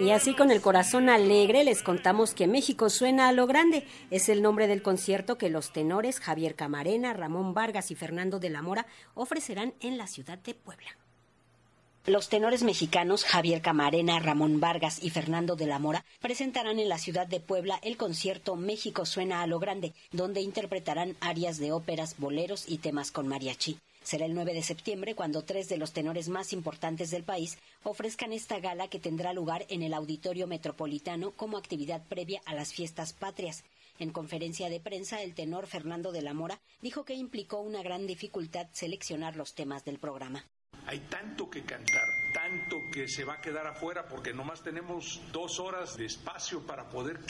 Y así con el corazón alegre les contamos que México suena a lo grande. Es el nombre del concierto que los tenores Javier Camarena, Ramón Vargas y Fernando de la Mora ofrecerán en la ciudad de Puebla. Los tenores mexicanos Javier Camarena, Ramón Vargas y Fernando de la Mora presentarán en la ciudad de Puebla el concierto México suena a lo grande, donde interpretarán arias de óperas, boleros y temas con mariachi. Será el 9 de septiembre cuando tres de los tenores más importantes del país ofrezcan esta gala que tendrá lugar en el Auditorio Metropolitano como actividad previa a las fiestas patrias. En conferencia de prensa, el tenor Fernando de la Mora dijo que implicó una gran dificultad seleccionar los temas del programa. Hay tanto que cantar, tanto que se va a quedar afuera porque nomás tenemos dos horas de espacio para poder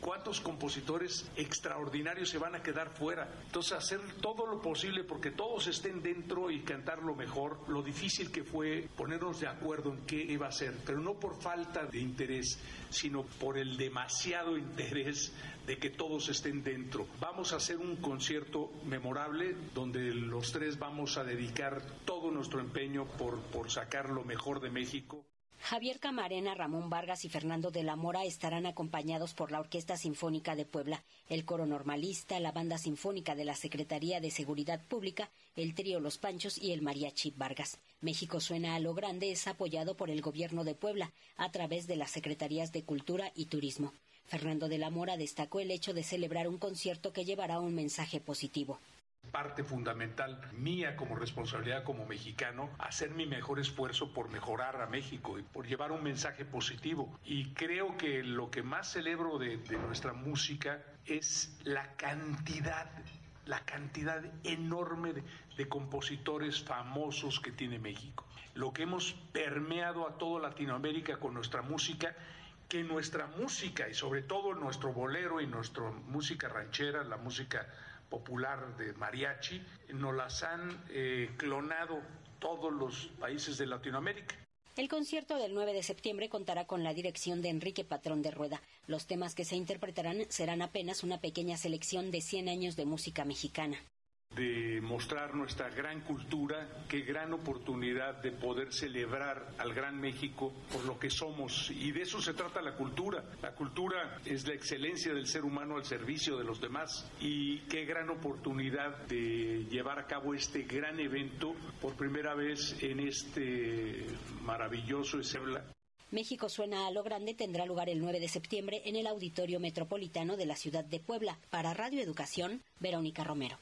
¿Cuántos compositores extraordinarios se van a quedar fuera? Entonces, hacer todo lo posible porque todos estén dentro y cantar lo mejor. Lo difícil que fue ponernos de acuerdo en qué iba a ser, pero no por falta de interés, sino por el demasiado interés de que todos estén dentro. Vamos a hacer un concierto memorable donde los tres vamos a dedicar todo nuestro empeño por, por sacar lo mejor de México. Javier Camarena, Ramón Vargas y Fernando de la Mora estarán acompañados por la Orquesta Sinfónica de Puebla, el Coro Normalista, la Banda Sinfónica de la Secretaría de Seguridad Pública, el Trío Los Panchos y el Mariachi Vargas. México Suena a lo Grande es apoyado por el Gobierno de Puebla a través de las Secretarías de Cultura y Turismo. Fernando de la Mora destacó el hecho de celebrar un concierto que llevará un mensaje positivo parte fundamental mía como responsabilidad como mexicano, hacer mi mejor esfuerzo por mejorar a México y por llevar un mensaje positivo. Y creo que lo que más celebro de, nuestra música es la cantidad la cantidad enorme de, de, compositores famosos que tiene México. Lo que hemos permeado a toda Latinoamérica con nuestra música, que nuestra música y sobre todo nuestro bolero y nuestra música ranchera, la música popular de mariachi, nos las han eh, clonado todos los países de Latinoamérica. El concierto del 9 de septiembre contará con la dirección de Enrique Patrón de Rueda. Los temas que se interpretarán serán apenas una pequeña selección de 100 años de música mexicana de mostrar nuestra gran cultura, qué gran oportunidad de poder celebrar al Gran México por lo que somos. Y de eso se trata la cultura. La cultura es la excelencia del ser humano al servicio de los demás. Y qué gran oportunidad de llevar a cabo este gran evento por primera vez en este maravilloso escenario. México Suena a lo Grande tendrá lugar el 9 de septiembre en el Auditorio Metropolitano de la ciudad de Puebla. Para Radio Educación, Verónica Romero.